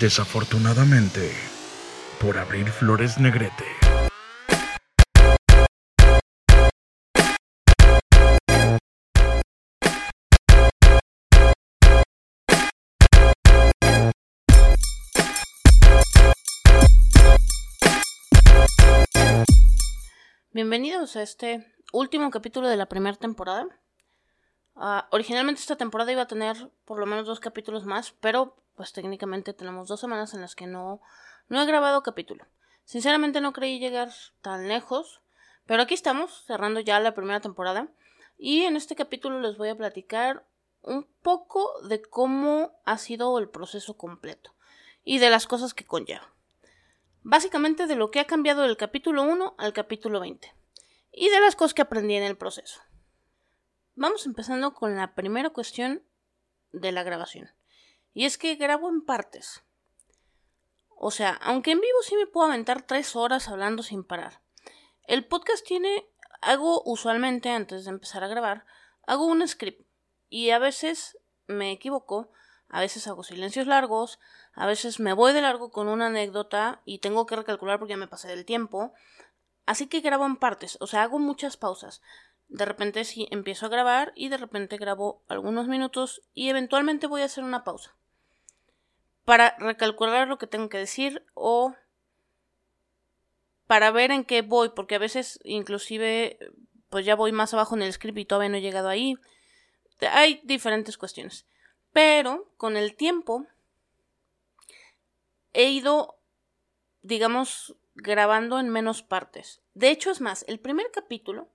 Desafortunadamente, por abrir Flores Negrete. Bienvenidos a este último capítulo de la primera temporada. Ah, originalmente esta temporada iba a tener por lo menos dos capítulos más, pero pues técnicamente tenemos dos semanas en las que no, no he grabado capítulo. Sinceramente no creí llegar tan lejos, pero aquí estamos, cerrando ya la primera temporada. Y en este capítulo les voy a platicar un poco de cómo ha sido el proceso completo y de las cosas que conlleva. Básicamente de lo que ha cambiado del capítulo 1 al capítulo 20 y de las cosas que aprendí en el proceso. Vamos empezando con la primera cuestión de la grabación. Y es que grabo en partes. O sea, aunque en vivo sí me puedo aventar tres horas hablando sin parar. El podcast tiene, hago usualmente antes de empezar a grabar, hago un script. Y a veces me equivoco, a veces hago silencios largos, a veces me voy de largo con una anécdota y tengo que recalcular porque ya me pasé del tiempo. Así que grabo en partes, o sea, hago muchas pausas. De repente sí empiezo a grabar y de repente grabo algunos minutos y eventualmente voy a hacer una pausa. Para recalcular lo que tengo que decir o para ver en qué voy, porque a veces inclusive pues ya voy más abajo en el script y todavía no he llegado ahí. Hay diferentes cuestiones. Pero con el tiempo he ido, digamos, grabando en menos partes. De hecho, es más, el primer capítulo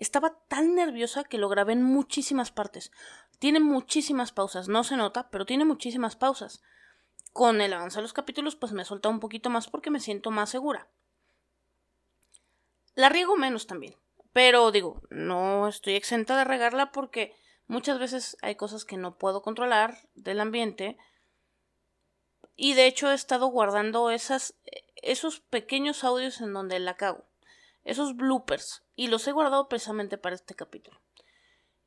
estaba tan nerviosa que lo grabé en muchísimas partes. Tiene muchísimas pausas, no se nota, pero tiene muchísimas pausas. Con el avance de los capítulos, pues me he soltado un poquito más porque me siento más segura. La riego menos también. Pero digo, no estoy exenta de regarla porque muchas veces hay cosas que no puedo controlar del ambiente. Y de hecho he estado guardando esos pequeños audios en donde la cago esos bloopers y los he guardado precisamente para este capítulo.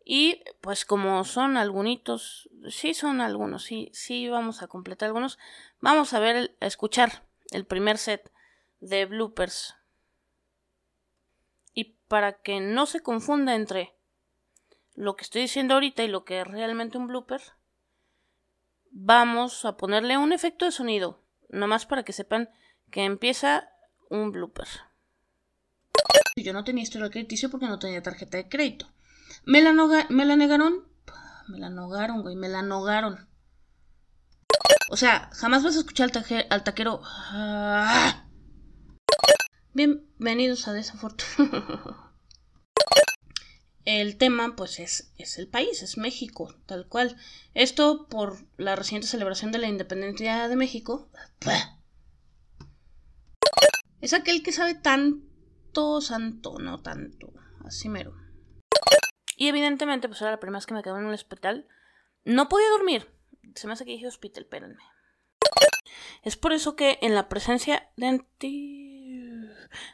Y pues como son algunos, sí son algunos, sí, sí vamos a completar algunos, vamos a ver, a escuchar el primer set de bloopers. Y para que no se confunda entre lo que estoy diciendo ahorita y lo que es realmente un blooper, vamos a ponerle un efecto de sonido, nomás para que sepan que empieza un blooper. Yo no tenía historial crediticio porque no tenía tarjeta de crédito. Me la, me la negaron. Me la negaron, güey. Me la negaron. O sea, jamás vas a escuchar al, taquero. Ah. Bienvenidos a Desafortunado. El tema, pues, es, es el país, es México, tal cual. Esto por la reciente celebración de la independencia de México. Es aquel que sabe tan santo, no tanto. Así mero. Y evidentemente, pues era la primera vez que me quedé en un hospital. No podía dormir. Se me hace que dije hospital, espérenme. Es por eso que en la presencia de anti...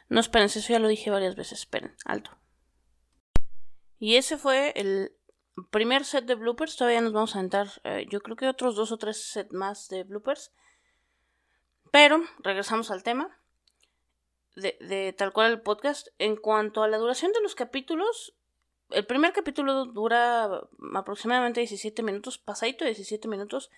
No, espérense, eso ya lo dije varias veces. Esperen, alto. Y ese fue el primer set de bloopers. Todavía nos vamos a entrar, eh, yo creo que otros dos o tres sets más de bloopers. Pero regresamos al tema de, tal cual el podcast. En cuanto a la duración de los capítulos, el primer capítulo dura aproximadamente 17 minutos, pasadito de 17 minutos.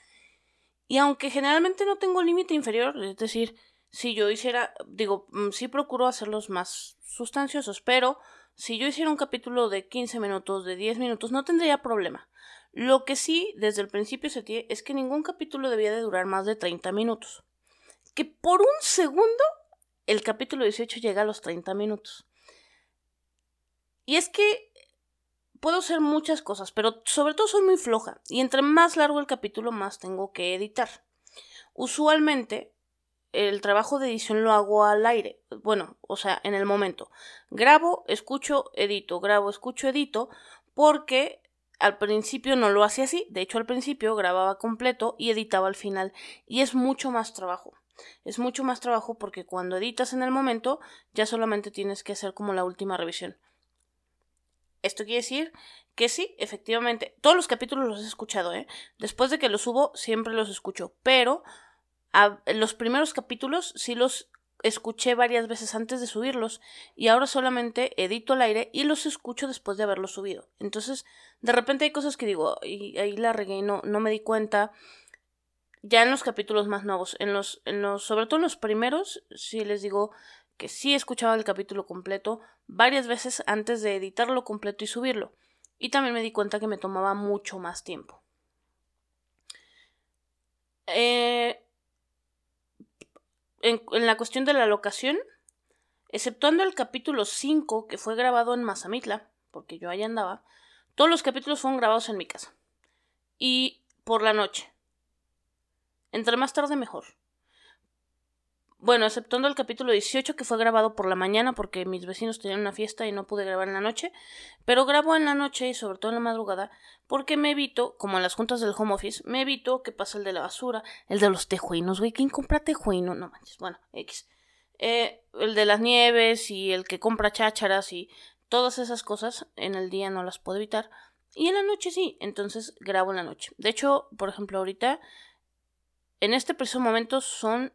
Y aunque generalmente no tengo límite inferior, es decir, si yo hiciera, digo, mm, sí procuro hacerlos más sustanciosos, pero si yo hiciera un capítulo de 15 minutos, de 10 minutos, no tendría problema. Lo que sí, desde el principio se es que ningún capítulo debía de durar más de 30 minutos. Que por un segundo el capítulo 18 llega a los 30 minutos. Y es que puedo hacer muchas cosas, pero sobre todo soy muy floja. Y entre más largo el capítulo, más tengo que editar. Usualmente, el trabajo de edición lo hago al aire. Bueno, o sea, en el momento. Grabo, escucho, edito, grabo, escucho, edito, porque al principio no lo hacía así. De hecho, al principio grababa completo y editaba al final. Y es mucho más trabajo. Es mucho más trabajo porque cuando editas en el momento ya solamente tienes que hacer como la última revisión. Esto quiere decir que sí, efectivamente, todos los capítulos los he escuchado, ¿eh? Después de que los subo, siempre los escucho, pero los primeros capítulos sí los escuché varias veces antes de subirlos y ahora solamente edito al aire y los escucho después de haberlos subido. Entonces, de repente hay cosas que digo, y ahí la regué no, no me di cuenta. Ya en los capítulos más nuevos, en los, en los, sobre todo en los primeros, sí les digo que sí escuchaba el capítulo completo varias veces antes de editarlo completo y subirlo. Y también me di cuenta que me tomaba mucho más tiempo. Eh, en, la cuestión de la locación, exceptuando el capítulo 5 que fue grabado en Mazamitla, porque yo allá andaba, todos los capítulos fueron grabados en mi casa. Y por la noche. Entre más tarde mejor. Bueno, exceptuando el capítulo 18 que fue grabado por la mañana porque mis vecinos tenían una fiesta y no pude grabar en la noche, pero grabo en la noche y sobre todo en la madrugada porque me evito, como en las juntas del home office, me evito que pase el de la basura, el de los tejuinos, güey, ¿quién compra tejuino? No manches, bueno, X. Eh, el de las nieves y el que compra chácharas y todas esas cosas en el día no las puedo evitar y en la noche sí, entonces grabo en la noche. De hecho, por ejemplo, ahorita en este preciso momento son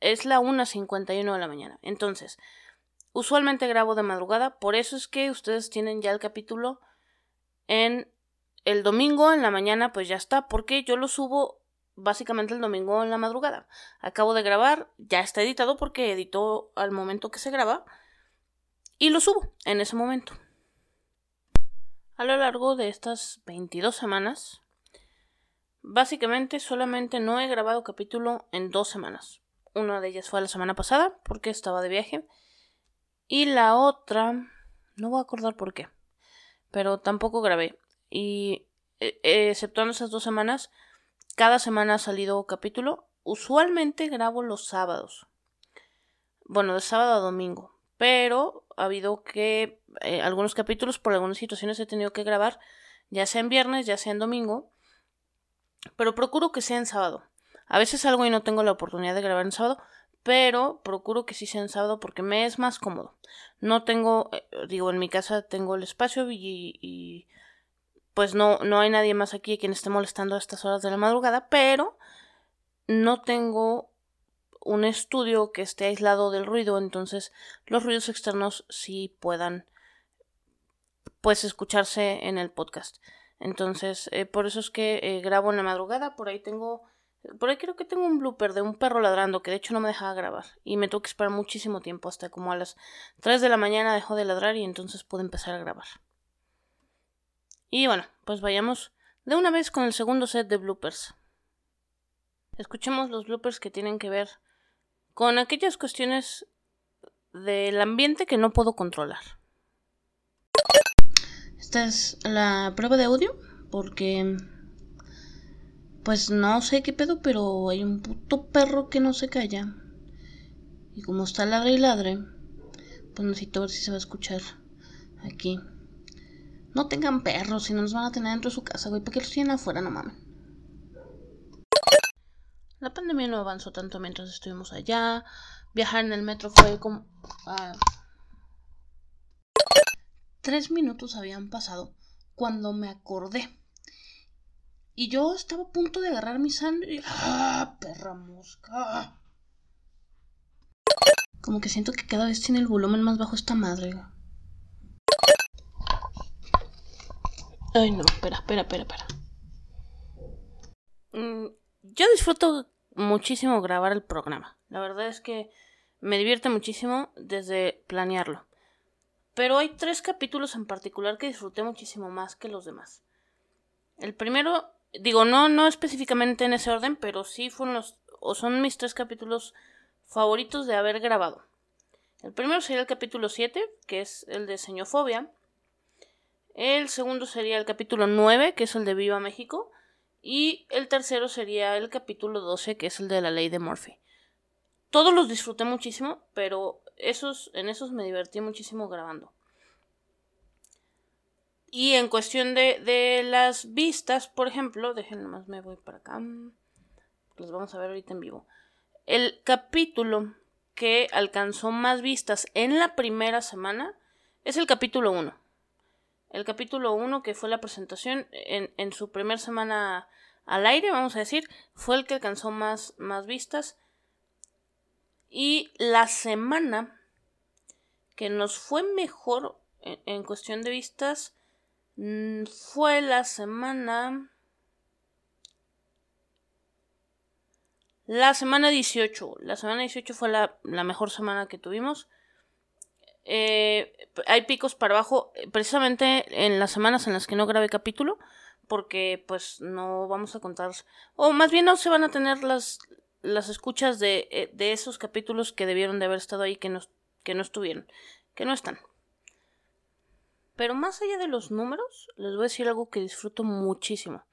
es la 1.51 de la mañana. Entonces, usualmente grabo de madrugada, por eso es que ustedes tienen ya el capítulo en el domingo en la mañana, pues ya está, porque yo lo subo básicamente el domingo en la madrugada. Acabo de grabar, ya está editado porque editó al momento que se graba y lo subo en ese momento. A lo largo de estas 22 semanas, básicamente solamente no he grabado capítulo en dos semanas. Una de ellas fue la semana pasada, porque estaba de viaje. Y la otra, no voy a acordar por qué, pero tampoco grabé. Y eh, exceptuando esas dos semanas, cada semana ha salido capítulo. Usualmente grabo los sábados. Bueno, de sábado a domingo. Pero ha habido que eh, algunos capítulos por algunas situaciones he tenido que grabar, ya sea en viernes, ya sea en domingo. Pero procuro que sea en sábado. A veces salgo y no tengo la oportunidad de grabar en sábado, pero procuro que sí sea en sábado porque me es más cómodo. No tengo, eh, digo, en mi casa tengo el espacio y, pues no, no hay nadie más aquí quien esté molestando a estas horas de la madrugada, pero no tengo un estudio que esté aislado del ruido, entonces los ruidos externos sí puedan pues escucharse en el podcast. Entonces, eh, por eso es que eh, grabo en la madrugada, por ahí tengo por ahí creo que tengo un blooper de un perro ladrando que de hecho no me dejaba grabar. Y me tuve que esperar muchísimo tiempo, hasta como a las 3 de la mañana dejó de ladrar y entonces pude empezar a grabar. Y bueno, pues vayamos de una vez con el segundo set de bloopers. Escuchemos los bloopers que tienen que ver con aquellas cuestiones del ambiente que no puedo controlar. Esta es la prueba de audio porque pues no sé qué pedo, pero hay un puto perro que no se calla. Y como está ladre y ladre, pues necesito ver si se va a escuchar aquí. No tengan perros, si no nos van a tener dentro de su casa, güey. ¿Para qué los tienen afuera? No mames. La pandemia no avanzó tanto mientras estuvimos allá. Viajar en el metro fue como... Ah, tres minutos habían pasado cuando me acordé y yo estaba a punto de agarrar mi sangre. ¡Ah, perra mosca! Como que siento que cada vez tiene el volumen más bajo esta madre. Ay, no, espera, espera, espera, espera. Mm, yo disfruto muchísimo grabar el programa. La verdad es que me divierte muchísimo desde planearlo. Pero hay tres capítulos en particular que disfruté muchísimo más que los demás. El primero digo, no, no específicamente en ese orden, pero sí fueron los, o son mis tres capítulos favoritos de haber grabado. El primero sería el capítulo 7, que es el de Señofobia. El segundo sería el capítulo 9, que es el de Viva México. Y el tercero sería el capítulo 12, que es el de la ley de Murphy. Todos los disfruté muchísimo, pero esos, en esos me divertí muchísimo grabando. Y en cuestión de, las vistas, por ejemplo, déjenme más me voy para acá. Los vamos a ver ahorita en vivo. El capítulo que alcanzó más vistas en la primera semana es el capítulo 1. El capítulo 1 que fue la presentación en, en su primera semana al aire, vamos a decir, fue el que alcanzó más, más vistas. Y la semana que nos fue mejor en, cuestión de vistas mm, fue la semana... La semana 18. La semana 18 fue la, mejor semana que tuvimos. Eh, hay picos para abajo, precisamente en las semanas en las que no grabé capítulo, porque pues no vamos a contar, o más bien no se van a tener las, las escuchas de, eh, de esos capítulos que debieron de haber estado ahí que no, que no estuvieron, que no están. Pero más allá de los números, les voy a decir algo que disfruto muchísimo.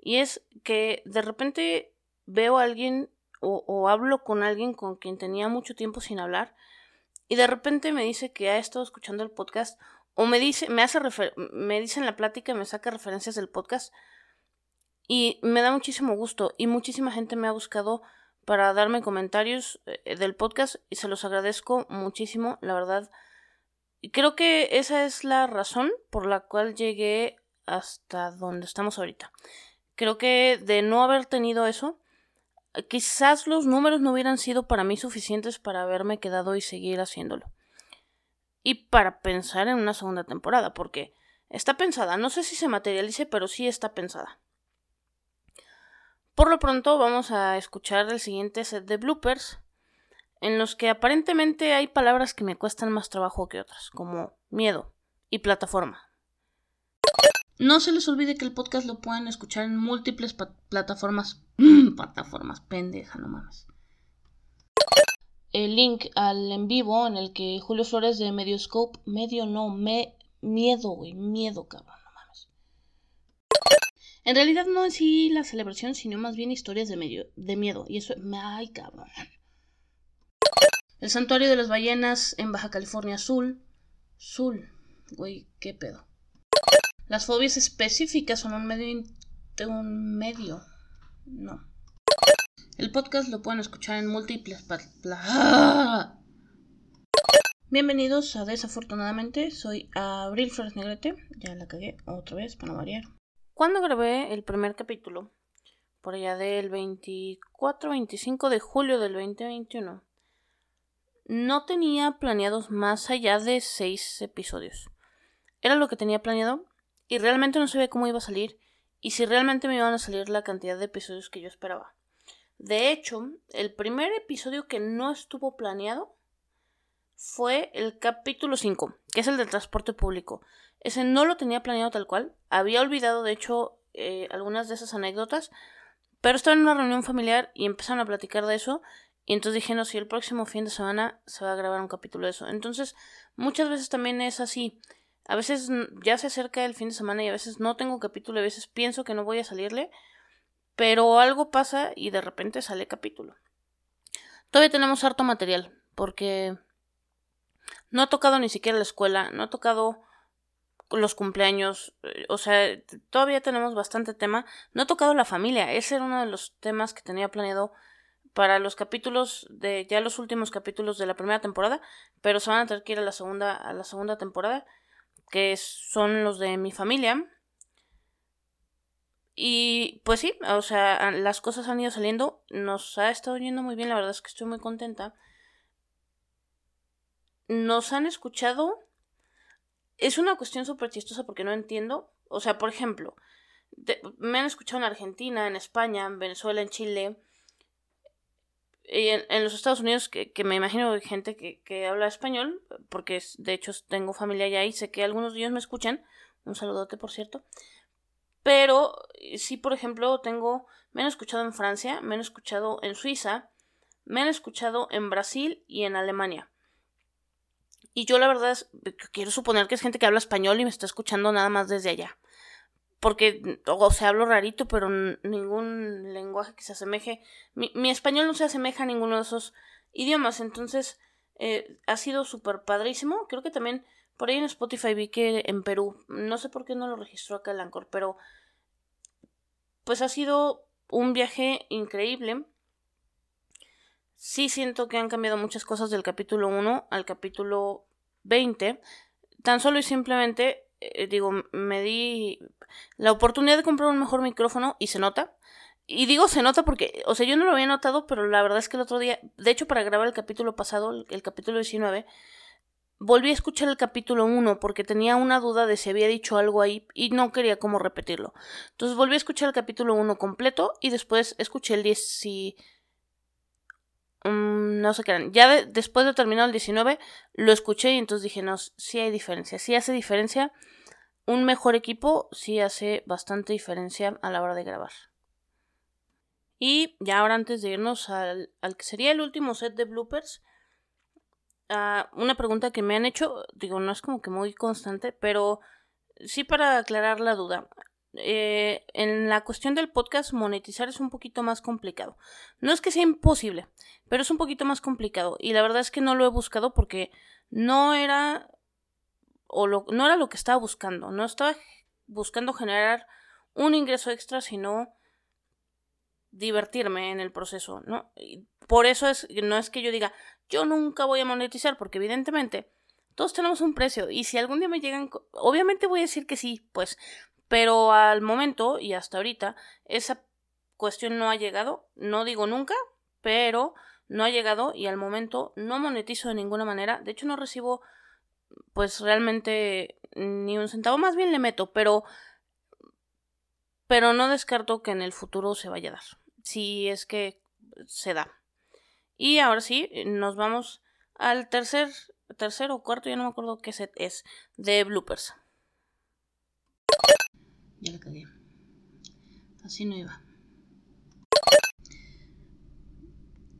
Y es que de repente veo a alguien o, hablo con alguien con quien tenía mucho tiempo sin hablar y de repente me dice que ha estado escuchando el podcast o me dice, me hace me dice en la plática, me saca referencias del podcast y me da muchísimo gusto y muchísima gente me ha buscado para darme comentarios eh, del podcast y se los agradezco muchísimo, la verdad. Y creo que esa es la razón por la cual llegué hasta donde estamos ahorita. Creo que de no haber tenido eso, quizás los números no hubieran sido para mí suficientes para haberme quedado y seguir haciéndolo. Y para pensar en una segunda temporada, porque está pensada, no sé si se materialice, pero sí está pensada. Por lo pronto vamos a escuchar el siguiente set de bloopers, en los que aparentemente hay palabras que me cuestan más trabajo que otras, como miedo y plataforma. No se les olvide que el podcast lo pueden escuchar en múltiples plataformas. plataformas, pendeja, no mames. El link al en vivo en el que Julio Flores de Medioscope, medio no, me, miedo, güey, miedo, cabrón. En realidad no es sí la celebración, sino más bien historias de, medio, de miedo. Y eso, ay, cabrón. El santuario de las ballenas en Baja California Azul. Sul, güey, qué pedo. Las fobias específicas son un medio un medio. No. El podcast lo pueden escuchar en múltiples Bienvenidos a Desafortunadamente, soy Abril Flores Negrete, ya la cagué otra vez para variar. Cuando grabé el primer capítulo, por allá del 24-25 de julio del 2021, no tenía planeados más allá de seis episodios. Era lo que tenía planeado y realmente no sabía cómo iba a salir y si realmente me iban a salir la cantidad de episodios que yo esperaba. De hecho, el primer episodio que no estuvo planeado fue el capítulo 5, que es el del transporte público. Ese no lo tenía planeado tal cual. Había olvidado, de hecho, eh, algunas de esas anécdotas. Pero estaba en una reunión familiar y empezaron a platicar de eso. Y entonces dije, no, si el próximo fin de semana se va a grabar un capítulo de eso. Entonces, muchas veces también es así. A veces ya se acerca el fin de semana y a veces no tengo capítulo, a veces pienso que no voy a salirle, pero algo pasa y de repente sale capítulo. Todavía tenemos harto material, porque no he tocado ni siquiera la escuela, no he tocado los cumpleaños, eh, o sea, todavía tenemos bastante tema. No he tocado la familia, ese era uno de los temas que tenía planeado para los capítulos de ya los últimos capítulos de la primera temporada, pero se van a tener que ir a la segunda a la segunda temporada que son los de mi familia. Y pues sí, o sea, las cosas han ido saliendo, nos ha estado yendo muy bien, la verdad es que estoy muy contenta. Nos han escuchado. Es una cuestión súper chistosa porque no entiendo. O sea, por ejemplo, me han escuchado en Argentina, en España, en Venezuela, en Chile, en, los Estados Unidos, que, me imagino hay gente que, habla español, porque de hecho tengo familia allá y sé que algunos de ellos me escuchan. Un saludote, por cierto. Pero sí, por ejemplo, tengo. Me han escuchado en Francia, me han escuchado en Suiza, me han escuchado en Brasil y en Alemania. Y yo la verdad es, quiero suponer que es gente que habla español y me está escuchando nada más desde allá porque, o sea, hablo rarito, pero ningún lenguaje que se asemeje. Mi, español no se asemeja a ninguno de esos idiomas, entonces eh, ha sido súper padrísimo. Creo que también por ahí en Spotify vi que en Perú, no sé por qué no lo registró acá el Anchor, pero pues ha sido un viaje increíble. Sí siento que han cambiado muchas cosas del capítulo 1 al capítulo 20, tan solo y simplemente eh, digo, me di la oportunidad de comprar un mejor micrófono y se nota. Y digo se nota porque, o sea, yo no lo había notado, pero la verdad es que el otro día, de hecho para grabar el capítulo pasado, el, capítulo 19, volví a escuchar el capítulo 1 porque tenía una duda de si había dicho algo ahí y no quería cómo repetirlo. Entonces volví a escuchar el capítulo 1 completo y después escuché el 10 Mm, no sé qué eran. Ya después de terminar el 19 lo escuché y entonces dije, no, sí hay diferencia, sí hace diferencia. Un mejor equipo sí hace bastante diferencia a la hora de grabar. Y ya ahora antes de irnos al, al que sería el último set de bloopers, Ah, una pregunta que me han hecho, digo, no es como que muy constante, pero sí para aclarar la duda. Eh, en la cuestión del podcast, monetizar es un poquito más complicado. No es que sea imposible, pero es un poquito más complicado. Y la verdad es que no lo he buscado porque no era. o lo, no era lo que estaba buscando. No estaba buscando generar un ingreso extra, sino divertirme en el proceso, ¿no? por eso es, no es que yo diga, yo nunca voy a monetizar, porque evidentemente todos tenemos un precio y si algún día me llegan, obviamente voy a decir que sí, pues, pero al momento y hasta ahorita esa cuestión no ha llegado, no digo nunca, pero no ha llegado y al momento no monetizo de ninguna manera, de hecho no recibo pues realmente ni un centavo, más bien le meto, pero pero no descarto que en el futuro se vaya a dar, si es que se da. Y ahora sí, nos vamos al tercer, tercer o cuarto, ya no me acuerdo qué set es, de bloopers. Ya la cagué. Así no iba.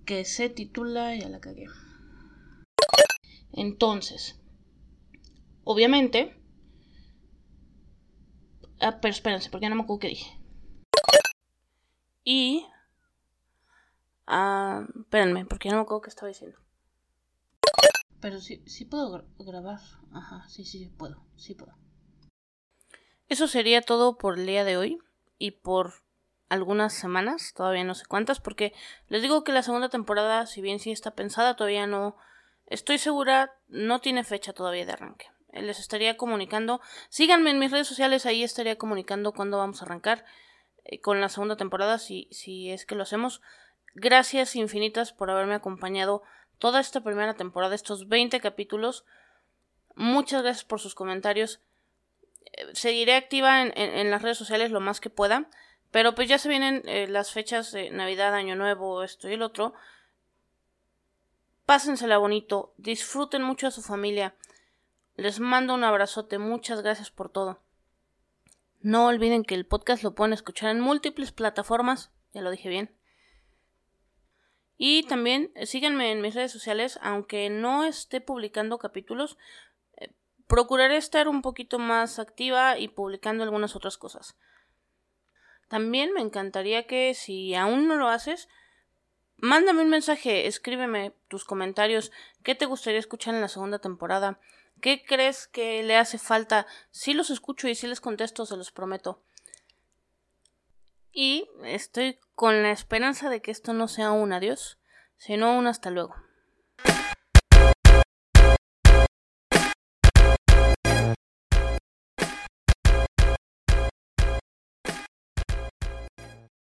Que se titula, ya la cagué. Entonces, obviamente. Ah, pero espérense, porque ya no me acuerdo qué dije. Y Ah, espérenme, porque no me acuerdo qué estaba diciendo. Pero sí, sí puedo grabar. Ajá, sí, sí, puedo, sí puedo. Eso sería todo por el día de hoy y por algunas semanas, todavía no sé cuántas, porque les digo que la segunda temporada, si bien sí está pensada, todavía no estoy segura, no tiene fecha todavía de arranque. Les estaría comunicando, síganme en mis redes sociales, ahí estaría comunicando cuándo vamos a arrancar eh, con la segunda temporada, si, si es que lo hacemos. Gracias infinitas por haberme acompañado toda esta primera temporada, estos 20 capítulos. Muchas gracias por sus comentarios. Seguiré activa en, las redes sociales lo más que pueda. Pero pues ya se vienen eh, las fechas de Navidad, Año Nuevo, esto y el otro. Pásensela bonito, disfruten mucho a su familia. Les mando un abrazote, muchas gracias por todo. No olviden que el podcast lo pueden escuchar en múltiples plataformas, ya lo dije bien. Y también eh, síganme en mis redes sociales, aunque no esté publicando capítulos, procuraré estar un poquito más activa y publicando algunas otras cosas. También me encantaría que si aún no lo haces, mándame un mensaje, escríbeme tus comentarios, qué te gustaría escuchar en la segunda temporada, qué crees que le hace falta, si los escucho y si les contesto, se los prometo. Y estoy con la esperanza de que esto no sea un adiós, sino un hasta luego.